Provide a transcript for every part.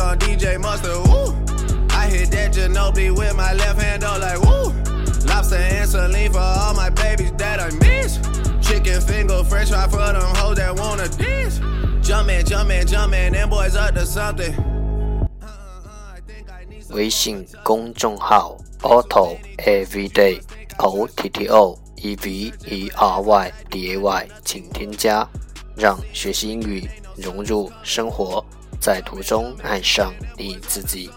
On DJ Mustard, woo. I hit that Ginobili with my left hand, though, like woo. Lobster and saline for all my babies that I miss. Chicken finger, french fry for them hoes that wanna diss. Jumpin', jumpin', jumpin', them boys up to something. 微信公众号 Otto Everyday O T T O E V E R Y D A Y，请添加，让学习英语融入生活，在途中爱上你自己。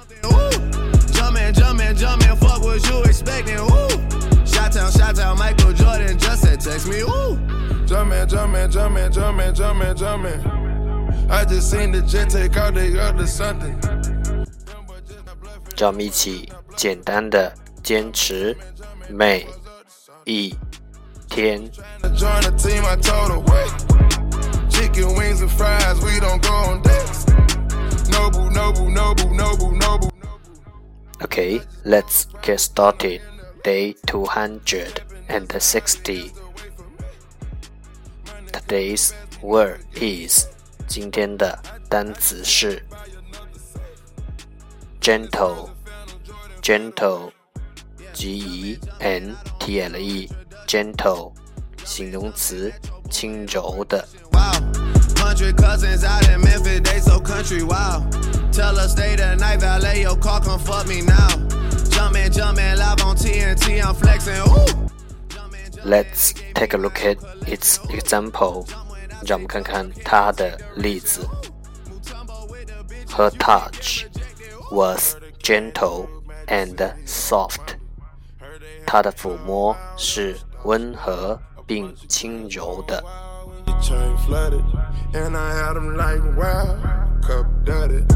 咱们一起简单的坚持每一天。let's get started. Day 260. Today's word is 今天的单词是 gentle, gentle, G E N T L E, gentle, 形容词，轻柔的。 Wow. Hundred cousins out in Memphis, they so country, wow. Tell her stay the night, valet your car, come fuck me now. Jumpin', jumpin', live on TNT, I'm flexing, ooh. Let's take a look at its example. 让我们看看它的例子。Her touch was gentle and soft. 她的抚摸是温和并轻柔的。 Chain flooded, and I had them like wow, cup dirty.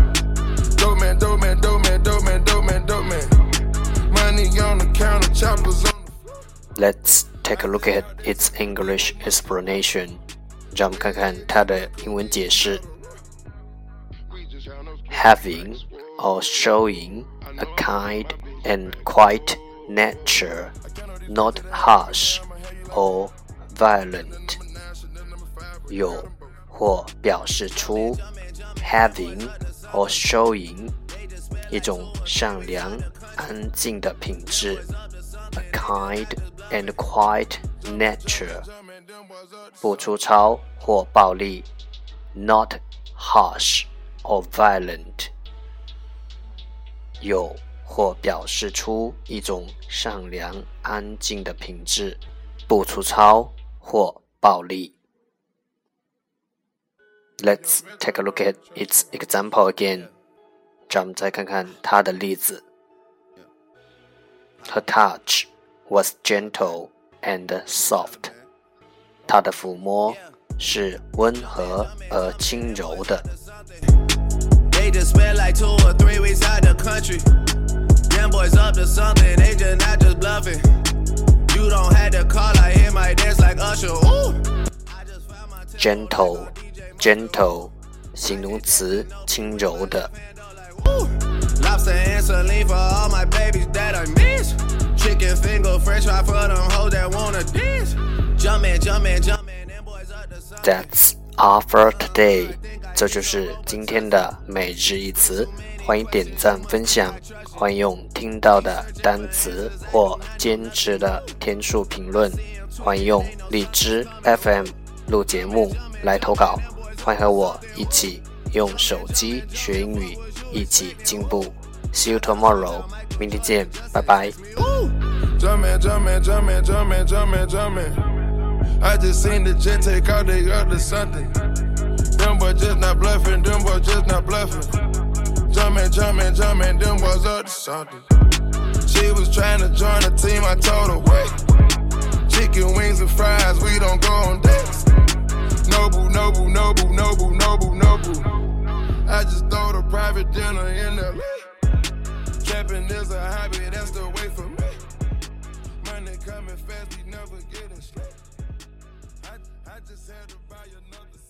Let's take a look at its English explanation. 让我们看看它的英文解释。Having or showing a kind and quiet nature, not harsh or violent. 有或表示出 having or showing 一种善良、安静的品质，a kind and quiet nature，不粗糙或暴力，not harsh or violent，有或表示出一种善良、安静的品质，不粗糙或暴力。Let's take a look at its example again. 让我们再看看它的例子。Her touch was gentle and soft. 她的抚摸是温和而轻柔的。 They just spent like two or three weeks out the country. Them boys up to something, they just not just bluffing. You don't have to call, I hear my dance like Usher. Ooh. I just found my Gentle, gentle，形容词，轻柔的。 Ooh. Lobster and saline for all my babies that I miss. Chicken finger, french fry for them hoes that wanna diss. Jumpin', jumpin', jumpin', them boys up to something. That's all for today。这就是今天的每日一词。欢迎点赞分享，欢迎用听到的单词或坚持的天数评论，欢迎用荔枝 FM 录节目来投稿，欢迎和我一起用手机学英语，一起进步。See you tomorrow，明天见，拜拜。 Ooh. Jumpin', jumpin', jumpin', jumpin', jumpin', jumpin'. I just seen the jet take out, they up to something. Them boys just not bluffing, them boys just not bluffing. Jumpin', jumpin', jumpin', them boys up to something. She was trying to join the team, I told her, wait. Chicken wings and fries, we don't go on dates. coming fast, we never getting slow. I, I just had to buy another.